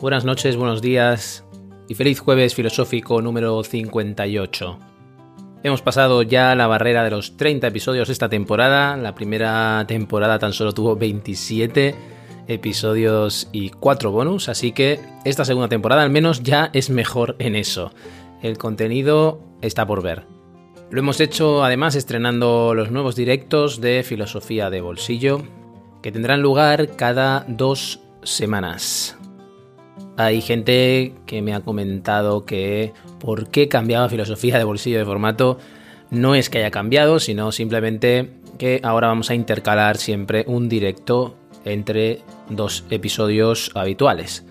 Buenas noches, buenos días y feliz jueves filosófico número 58. Hemos pasado ya la barrera de los 30 episodios esta temporada. La primera temporada tan solo tuvo 27 episodios y 4 bonus, así que esta segunda temporada al menos ya es mejor en eso. El contenido está por ver. Lo hemos hecho además estrenando los nuevos directos de Filosofía de Bolsillo, que tendrán lugar cada dos semanas. Hay gente que me ha comentado que por qué cambiaba filosofía de bolsillo de formato. No es que haya cambiado, sino simplemente que ahora vamos a intercalar siempre un directo entre dos episodios habituales.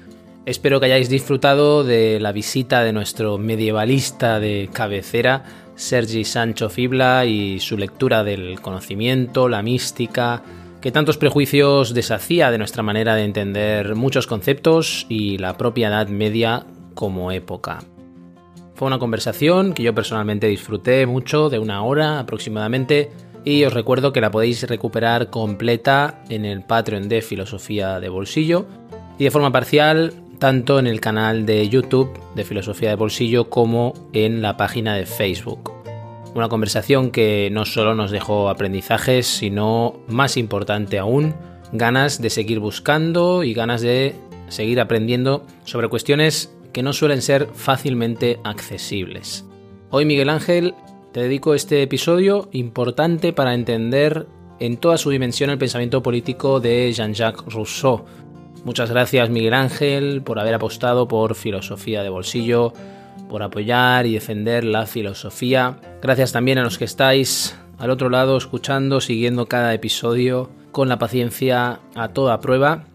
Espero que hayáis disfrutado de la visita de nuestro medievalista de cabecera, Sergi Sancho Fibla, y su lectura del conocimiento, la mística, que tantos prejuicios deshacía de nuestra manera de entender muchos conceptos y la propia Edad Media como época. Fue una conversación que yo personalmente disfruté mucho, de una hora aproximadamente, y os recuerdo que la podéis recuperar completa en el Patreon de Filosofía de Bolsillo y de forma parcial tanto en el canal de YouTube de Filosofía de Bolsillo como en la página de Facebook. Una conversación que no solo nos dejó aprendizajes, sino, más importante aún, ganas de seguir buscando y ganas de seguir aprendiendo sobre cuestiones que no suelen ser fácilmente accesibles. Hoy, Miguel Ángel, te dedico este episodio importante para entender en toda su dimensión el pensamiento político de Jean-Jacques Rousseau. Muchas gracias, Miguel Ángel, por haber apostado por filosofía de bolsillo, por apoyar y defender la filosofía. Gracias también a los que estáis al otro lado escuchando, siguiendo cada episodio con la paciencia a toda prueba.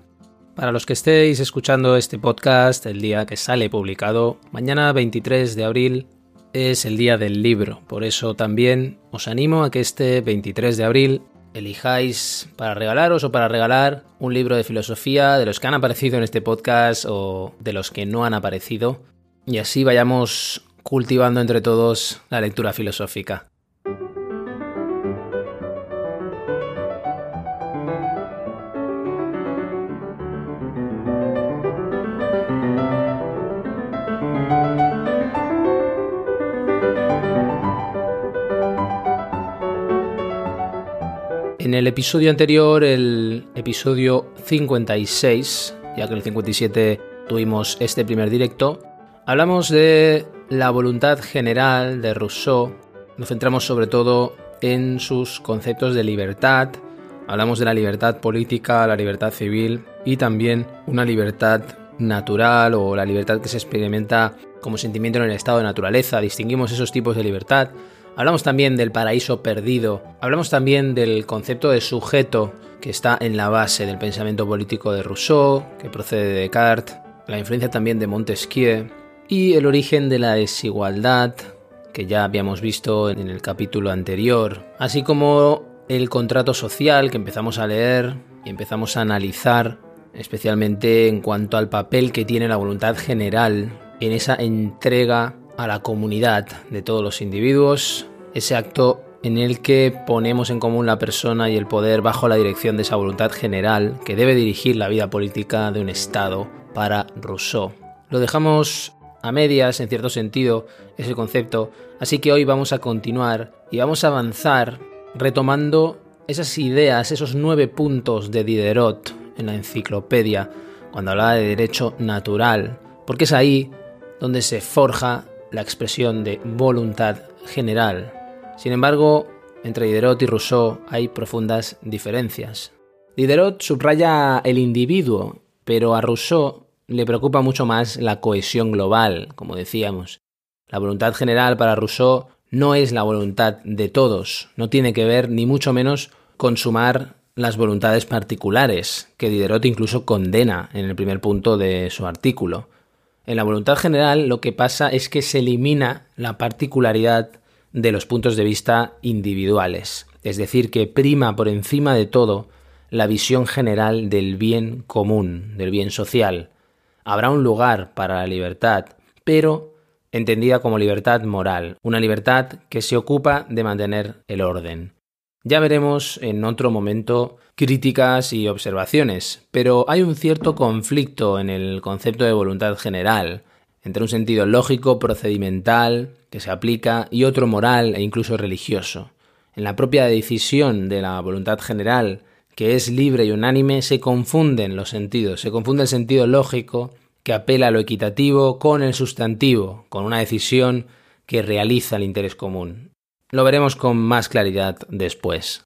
Para los que estéis escuchando este podcast el día que sale publicado, mañana 23 de abril es el día del libro. Por eso también os animo a que este 23 de abril elijáis para regalaros o para regalar un libro de filosofía de los que han aparecido en este podcast o de los que no han aparecido y así vayamos cultivando entre todos la lectura filosófica. En el episodio anterior, el episodio 56, ya que el 57 tuvimos este primer directo, Hablamos de la voluntad general de Rousseau, nos centramos sobre todo en sus conceptos de libertad, hablamos de la libertad política, la libertad civil y también una libertad natural o la libertad que se experimenta como sentimiento en el estado de naturaleza, distinguimos esos tipos de libertad. Hablamos también del paraíso perdido, hablamos también del concepto de sujeto que está en la base del pensamiento político de Rousseau, que procede de Descartes, la influencia también de Montesquieu, y el origen de la desigualdad, que ya habíamos visto en el capítulo anterior, así como el contrato social que empezamos a leer y empezamos a analizar, especialmente en cuanto al papel que tiene la voluntad general en esa entrega a la comunidad de todos los individuos, ese acto en el que ponemos en común la persona y el poder bajo la dirección de esa voluntad general que debe dirigir la vida política de un Estado para Rousseau. Lo dejamos a medias, en cierto sentido, ese concepto, así que hoy vamos a continuar y vamos a avanzar retomando esas ideas, esos nueve puntos de Diderot en la enciclopedia, cuando hablaba de derecho natural, porque es ahí donde se forja la expresión de voluntad general. Sin embargo, entre Diderot y Rousseau hay profundas diferencias. Diderot subraya el individuo, pero a Rousseau le preocupa mucho más la cohesión global, como decíamos. La voluntad general para Rousseau no es la voluntad de todos, no tiene que ver ni mucho menos consumar las voluntades particulares, que Diderot incluso condena en el primer punto de su artículo. En la voluntad general lo que pasa es que se elimina la particularidad de los puntos de vista individuales, es decir, que prima por encima de todo la visión general del bien común, del bien social. Habrá un lugar para la libertad, pero entendida como libertad moral, una libertad que se ocupa de mantener el orden. Ya veremos en otro momento críticas y observaciones, pero hay un cierto conflicto en el concepto de voluntad general, entre un sentido lógico, procedimental, que se aplica, y otro moral e incluso religioso. En la propia decisión de la voluntad general, que es libre y unánime, se confunden los sentidos, se confunde el sentido lógico, que apela a lo equitativo, con el sustantivo, con una decisión que realiza el interés común. Lo veremos con más claridad después.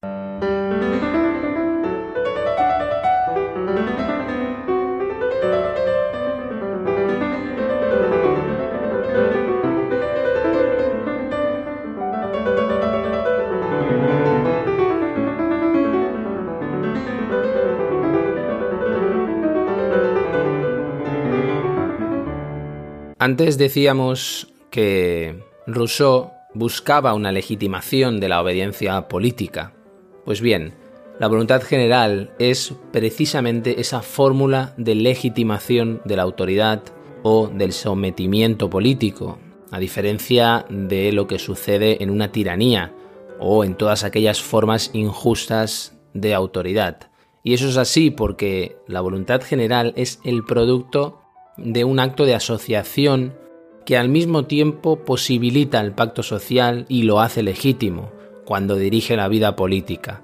Antes decíamos que Rousseau buscaba una legitimación de la obediencia política. Pues bien, la voluntad general es precisamente esa fórmula de legitimación de la autoridad o del sometimiento político, a diferencia de lo que sucede en una tiranía o en todas aquellas formas injustas de autoridad. Y eso es así porque la voluntad general es el producto de un acto de asociación que al mismo tiempo posibilita el pacto social y lo hace legítimo cuando dirige la vida política.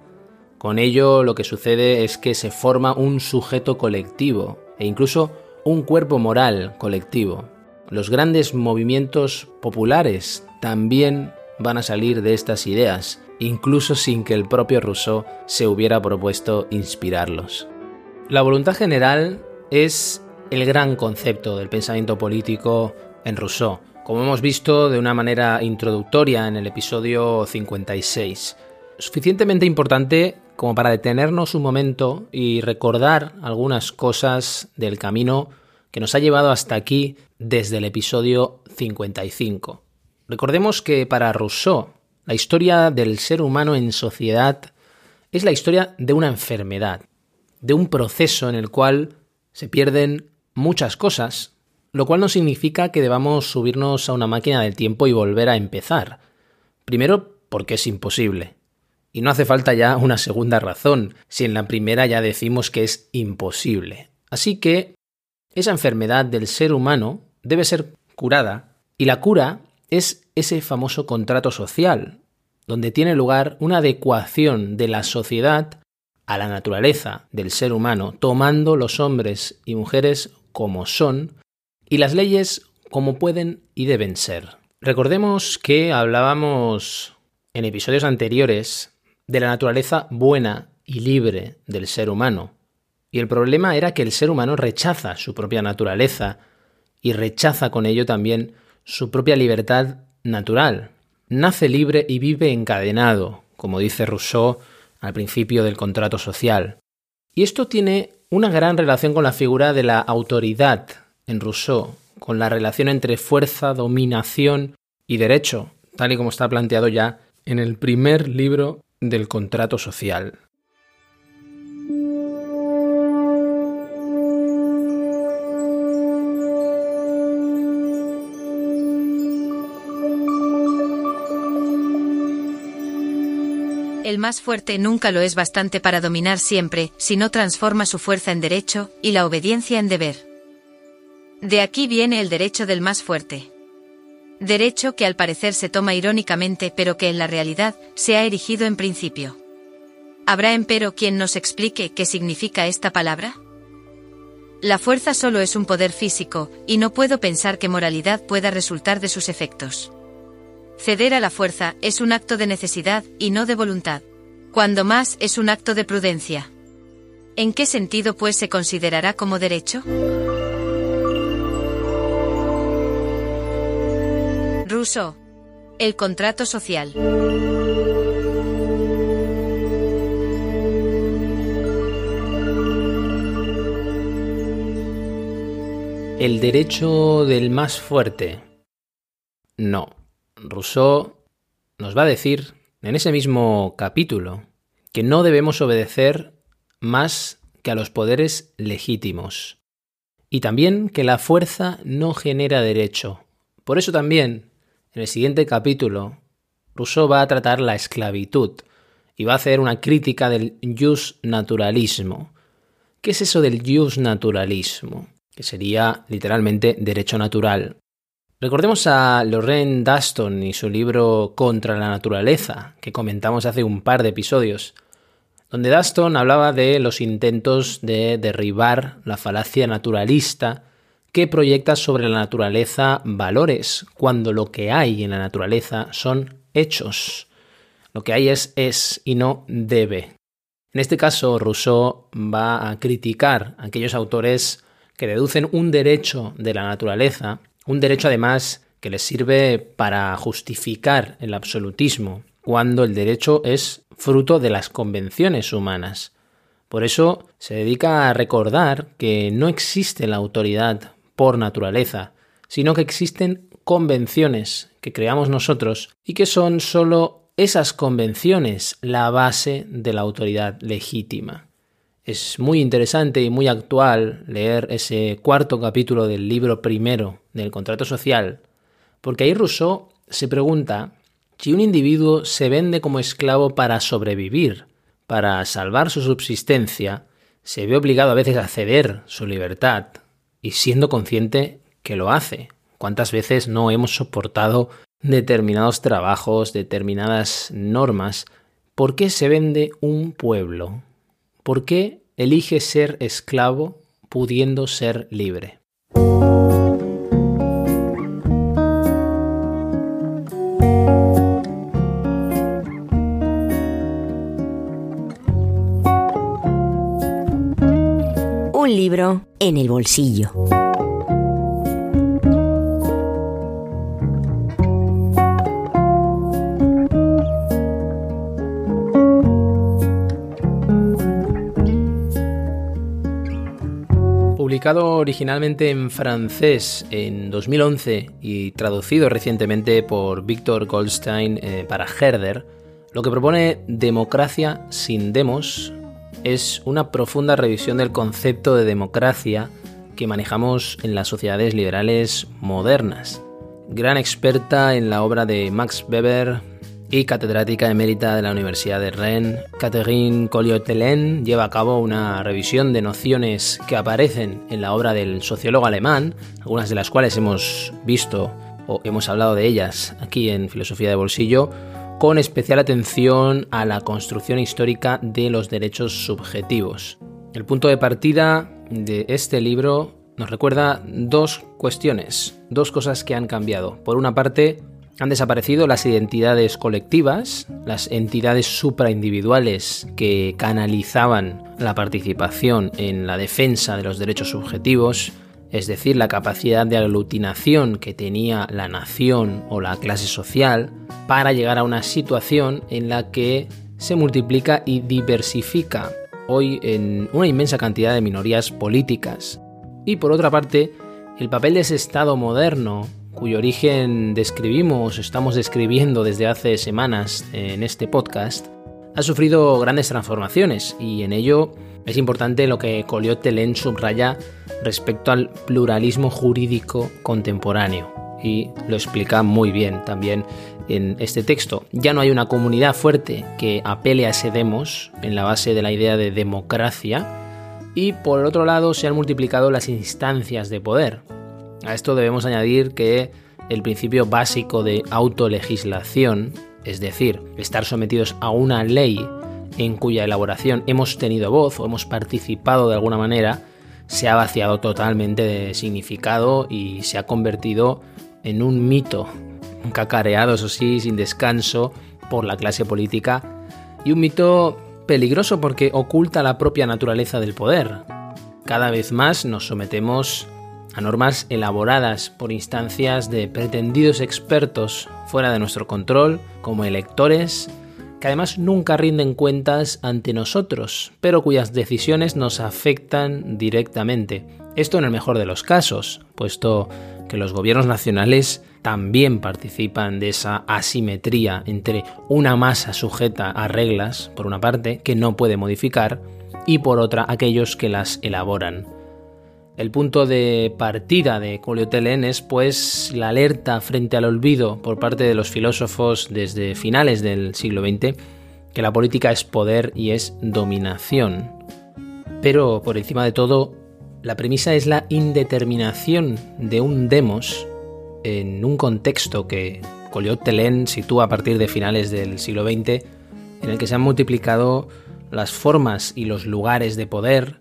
Con ello lo que sucede es que se forma un sujeto colectivo e incluso un cuerpo moral colectivo. Los grandes movimientos populares también van a salir de estas ideas, incluso sin que el propio Rousseau se hubiera propuesto inspirarlos. La voluntad general es el gran concepto del pensamiento político en Rousseau, como hemos visto de una manera introductoria en el episodio 56. Suficientemente importante como para detenernos un momento y recordar algunas cosas del camino que nos ha llevado hasta aquí desde el episodio 55. Recordemos que para Rousseau la historia del ser humano en sociedad es la historia de una enfermedad, de un proceso en el cual se pierden muchas cosas lo cual no significa que debamos subirnos a una máquina del tiempo y volver a empezar. Primero, porque es imposible. Y no hace falta ya una segunda razón, si en la primera ya decimos que es imposible. Así que esa enfermedad del ser humano debe ser curada, y la cura es ese famoso contrato social, donde tiene lugar una adecuación de la sociedad a la naturaleza del ser humano, tomando los hombres y mujeres como son, y las leyes como pueden y deben ser. Recordemos que hablábamos en episodios anteriores de la naturaleza buena y libre del ser humano. Y el problema era que el ser humano rechaza su propia naturaleza y rechaza con ello también su propia libertad natural. Nace libre y vive encadenado, como dice Rousseau al principio del contrato social. Y esto tiene una gran relación con la figura de la autoridad en Rousseau con la relación entre fuerza, dominación y derecho, tal y como está planteado ya en el primer libro del contrato social. El más fuerte nunca lo es bastante para dominar siempre, si no transforma su fuerza en derecho, y la obediencia en deber. De aquí viene el derecho del más fuerte. Derecho que al parecer se toma irónicamente pero que en la realidad se ha erigido en principio. ¿Habrá empero quien nos explique qué significa esta palabra? La fuerza solo es un poder físico, y no puedo pensar que moralidad pueda resultar de sus efectos. Ceder a la fuerza es un acto de necesidad y no de voluntad. Cuando más es un acto de prudencia. ¿En qué sentido pues se considerará como derecho? Rousseau. El contrato social. El derecho del más fuerte. No. Rousseau nos va a decir en ese mismo capítulo que no debemos obedecer más que a los poderes legítimos. Y también que la fuerza no genera derecho. Por eso también, en el siguiente capítulo, Rousseau va a tratar la esclavitud y va a hacer una crítica del jus naturalismo. ¿Qué es eso del jus naturalismo? Que sería literalmente derecho natural. Recordemos a Lorraine Daston y su libro Contra la naturaleza, que comentamos hace un par de episodios, donde Daston hablaba de los intentos de derribar la falacia naturalista que proyecta sobre la naturaleza valores, cuando lo que hay en la naturaleza son hechos. Lo que hay es es y no debe. En este caso, Rousseau va a criticar a aquellos autores que deducen un derecho de la naturaleza, un derecho además que les sirve para justificar el absolutismo, cuando el derecho es fruto de las convenciones humanas. Por eso se dedica a recordar que no existe la autoridad por naturaleza, sino que existen convenciones que creamos nosotros y que son sólo esas convenciones la base de la autoridad legítima. Es muy interesante y muy actual leer ese cuarto capítulo del libro primero del contrato social, porque ahí Rousseau se pregunta si un individuo se vende como esclavo para sobrevivir, para salvar su subsistencia, se ve obligado a veces a ceder su libertad, y siendo consciente que lo hace. ¿Cuántas veces no hemos soportado determinados trabajos, determinadas normas? ¿Por qué se vende un pueblo? ¿Por qué elige ser esclavo pudiendo ser libre? Un libro en el bolsillo. Publicado originalmente en francés en 2011 y traducido recientemente por Víctor Goldstein eh, para Herder, lo que propone Democracia sin demos es una profunda revisión del concepto de democracia que manejamos en las sociedades liberales modernas. Gran experta en la obra de Max Weber y catedrática emérita de la Universidad de Rennes, Catherine Colliot-Hélène lleva a cabo una revisión de nociones que aparecen en la obra del sociólogo alemán, algunas de las cuales hemos visto o hemos hablado de ellas aquí en Filosofía de Bolsillo, con especial atención a la construcción histórica de los derechos subjetivos. El punto de partida de este libro nos recuerda dos cuestiones, dos cosas que han cambiado. Por una parte, han desaparecido las identidades colectivas, las entidades supraindividuales que canalizaban la participación en la defensa de los derechos subjetivos, es decir, la capacidad de aglutinación que tenía la nación o la clase social para llegar a una situación en la que se multiplica y diversifica hoy en una inmensa cantidad de minorías políticas. Y por otra parte, el papel de ese Estado moderno, cuyo origen describimos, estamos describiendo desde hace semanas en este podcast, ha sufrido grandes transformaciones y en ello es importante lo que Colliot Telen subraya respecto al pluralismo jurídico contemporáneo y lo explica muy bien también en este texto. Ya no hay una comunidad fuerte que apele a ese demos en la base de la idea de democracia y por otro lado se han multiplicado las instancias de poder. A esto debemos añadir que el principio básico de autolegislación, es decir, estar sometidos a una ley en cuya elaboración hemos tenido voz o hemos participado de alguna manera, se ha vaciado totalmente de significado y se ha convertido en un mito, cacareado, eso sí, sin descanso por la clase política, y un mito peligroso porque oculta la propia naturaleza del poder. Cada vez más nos sometemos a normas elaboradas por instancias de pretendidos expertos fuera de nuestro control, como electores, que además nunca rinden cuentas ante nosotros, pero cuyas decisiones nos afectan directamente. Esto en el mejor de los casos, puesto que los gobiernos nacionales también participan de esa asimetría entre una masa sujeta a reglas, por una parte, que no puede modificar, y por otra aquellos que las elaboran. El punto de partida de Colliot-Helen es pues la alerta frente al olvido por parte de los filósofos desde finales del siglo XX que la política es poder y es dominación. Pero por encima de todo, la premisa es la indeterminación de un demos en un contexto que Colliot-Helen sitúa a partir de finales del siglo XX, en el que se han multiplicado las formas y los lugares de poder,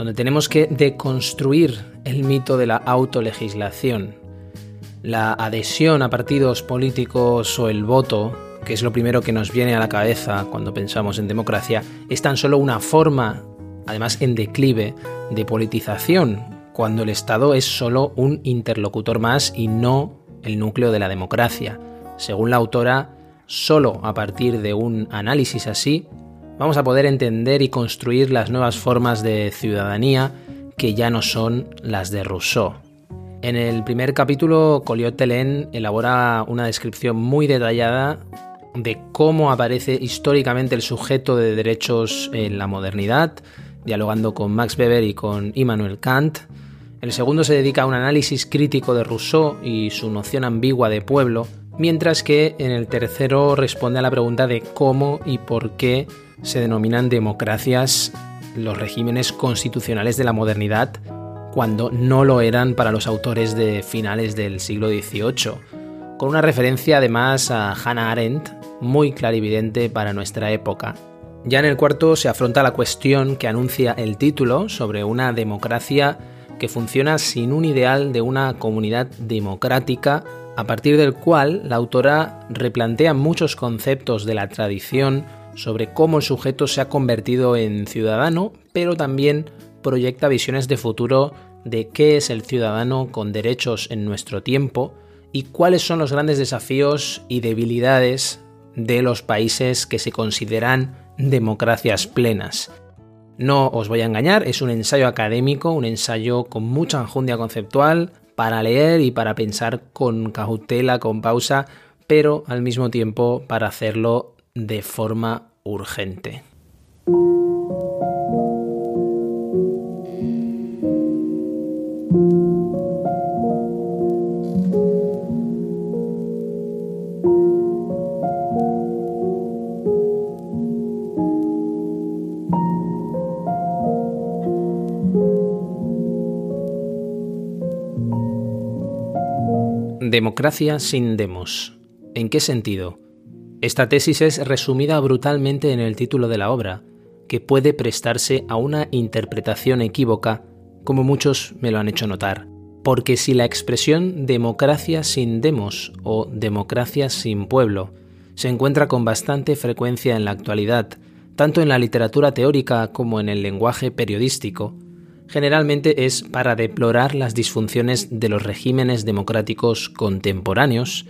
donde tenemos que deconstruir el mito de la autolegislación. La adhesión a partidos políticos o el voto, que es lo primero que nos viene a la cabeza cuando pensamos en democracia, es tan solo una forma, además en declive, de politización, cuando el Estado es solo un interlocutor más y no el núcleo de la democracia. Según la autora, solo a partir de un análisis así vamos a poder entender y construir las nuevas formas de ciudadanía que ya no son las de Rousseau. En el primer capítulo, Colliot-Helen elabora una descripción muy detallada de cómo aparece históricamente el sujeto de derechos en la modernidad, dialogando con Max Weber y con Immanuel Kant. El segundo se dedica a un análisis crítico de Rousseau y su noción ambigua de pueblo, mientras que en el tercero responde a la pregunta de cómo y por qué se denominan democracias los regímenes constitucionales de la modernidad cuando no lo eran para los autores de finales del siglo XVIII, con una referencia además a Hannah Arendt muy clarividente para nuestra época. Ya en el cuarto se afronta la cuestión que anuncia el título sobre una democracia que funciona sin un ideal de una comunidad democrática, a partir del cual la autora replantea muchos conceptos de la tradición sobre cómo el sujeto se ha convertido en ciudadano, pero también proyecta visiones de futuro de qué es el ciudadano con derechos en nuestro tiempo y cuáles son los grandes desafíos y debilidades de los países que se consideran democracias plenas. No os voy a engañar, es un ensayo académico, un ensayo con mucha enjundia conceptual para leer y para pensar con cautela, con pausa, pero al mismo tiempo para hacerlo de forma urgente. Democracia sin demos. ¿En qué sentido? Esta tesis es resumida brutalmente en el título de la obra, que puede prestarse a una interpretación equívoca, como muchos me lo han hecho notar, porque si la expresión democracia sin demos o democracia sin pueblo se encuentra con bastante frecuencia en la actualidad, tanto en la literatura teórica como en el lenguaje periodístico, generalmente es para deplorar las disfunciones de los regímenes democráticos contemporáneos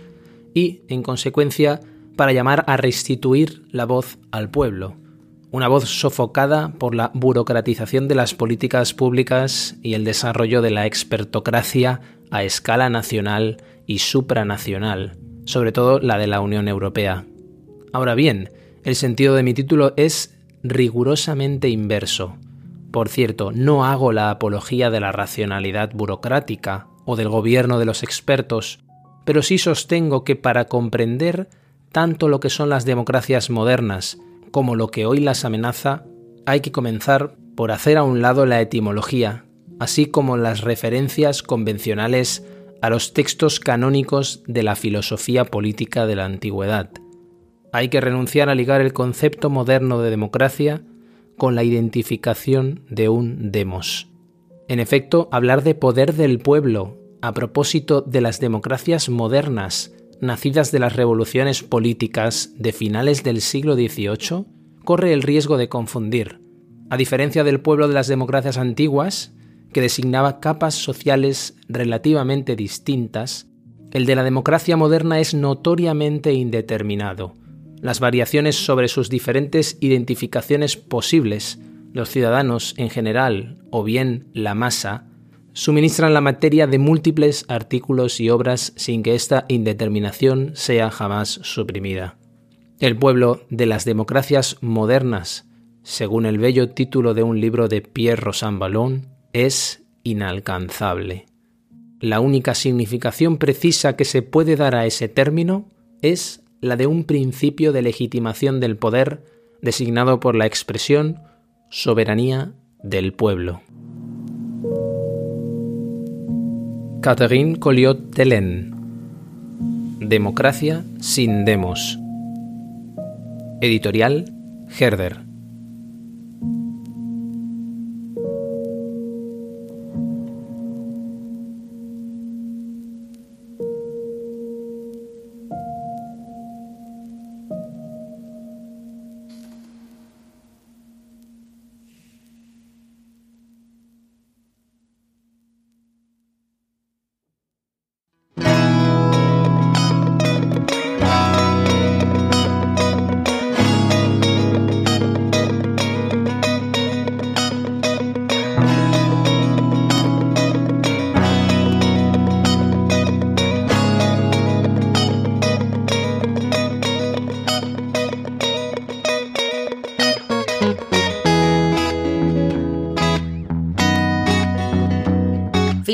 y, en consecuencia, para llamar a restituir la voz al pueblo, una voz sofocada por la burocratización de las políticas públicas y el desarrollo de la expertocracia a escala nacional y supranacional, sobre todo la de la Unión Europea. Ahora bien, el sentido de mi título es rigurosamente inverso. Por cierto, no hago la apología de la racionalidad burocrática o del gobierno de los expertos, pero sí sostengo que para comprender tanto lo que son las democracias modernas como lo que hoy las amenaza, hay que comenzar por hacer a un lado la etimología, así como las referencias convencionales a los textos canónicos de la filosofía política de la antigüedad. Hay que renunciar a ligar el concepto moderno de democracia con la identificación de un demos. En efecto, hablar de poder del pueblo a propósito de las democracias modernas nacidas de las revoluciones políticas de finales del siglo XVIII, corre el riesgo de confundir. A diferencia del pueblo de las democracias antiguas, que designaba capas sociales relativamente distintas, el de la democracia moderna es notoriamente indeterminado. Las variaciones sobre sus diferentes identificaciones posibles, los ciudadanos en general o bien la masa, suministran la materia de múltiples artículos y obras sin que esta indeterminación sea jamás suprimida. El pueblo de las democracias modernas, según el bello título de un libro de Pierre Rosan Ballon, es inalcanzable. La única significación precisa que se puede dar a ese término es la de un principio de legitimación del poder designado por la expresión soberanía del pueblo. Catherine Colliot-Telen Democracia sin demos. Editorial Herder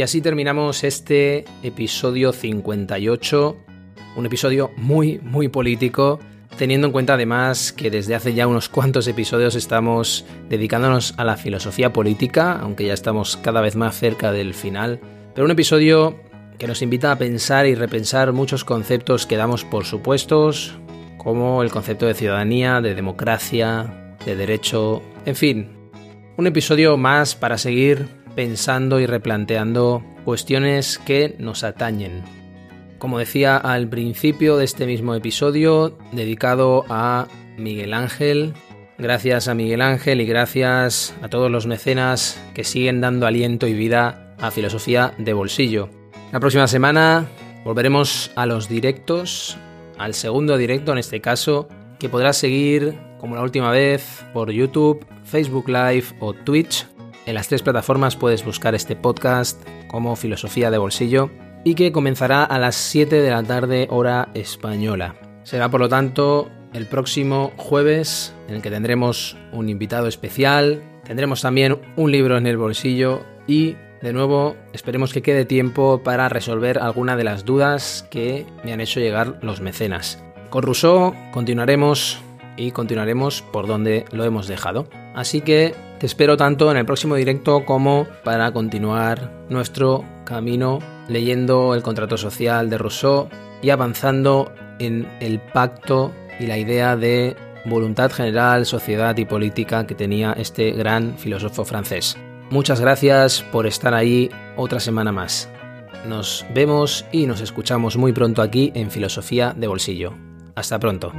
Y así terminamos este episodio 58, un episodio muy, muy político, teniendo en cuenta además que desde hace ya unos cuantos episodios estamos dedicándonos a la filosofía política, aunque ya estamos cada vez más cerca del final, pero un episodio que nos invita a pensar y repensar muchos conceptos que damos por supuestos, como el concepto de ciudadanía, de democracia, de derecho, en fin, un episodio más para seguir pensando y replanteando cuestiones que nos atañen. Como decía al principio de este mismo episodio, dedicado a Miguel Ángel, gracias a Miguel Ángel y gracias a todos los mecenas que siguen dando aliento y vida a Filosofía de Bolsillo. La próxima semana volveremos a los directos, al segundo directo en este caso, que podrás seguir como la última vez por YouTube, Facebook Live o Twitch en las tres plataformas puedes buscar este podcast como Filosofía de Bolsillo y que comenzará a las 7 de la tarde hora española. Será por lo tanto el próximo jueves en el que tendremos un invitado especial, tendremos también un libro en el bolsillo y de nuevo esperemos que quede tiempo para resolver alguna de las dudas que me han hecho llegar los mecenas. Con Rousseau continuaremos y continuaremos por donde lo hemos dejado. Así que te espero tanto en el próximo directo como para continuar nuestro camino leyendo el contrato social de Rousseau y avanzando en el pacto y la idea de voluntad general, sociedad y política que tenía este gran filósofo francés. Muchas gracias por estar ahí otra semana más. Nos vemos y nos escuchamos muy pronto aquí en Filosofía de Bolsillo. Hasta pronto.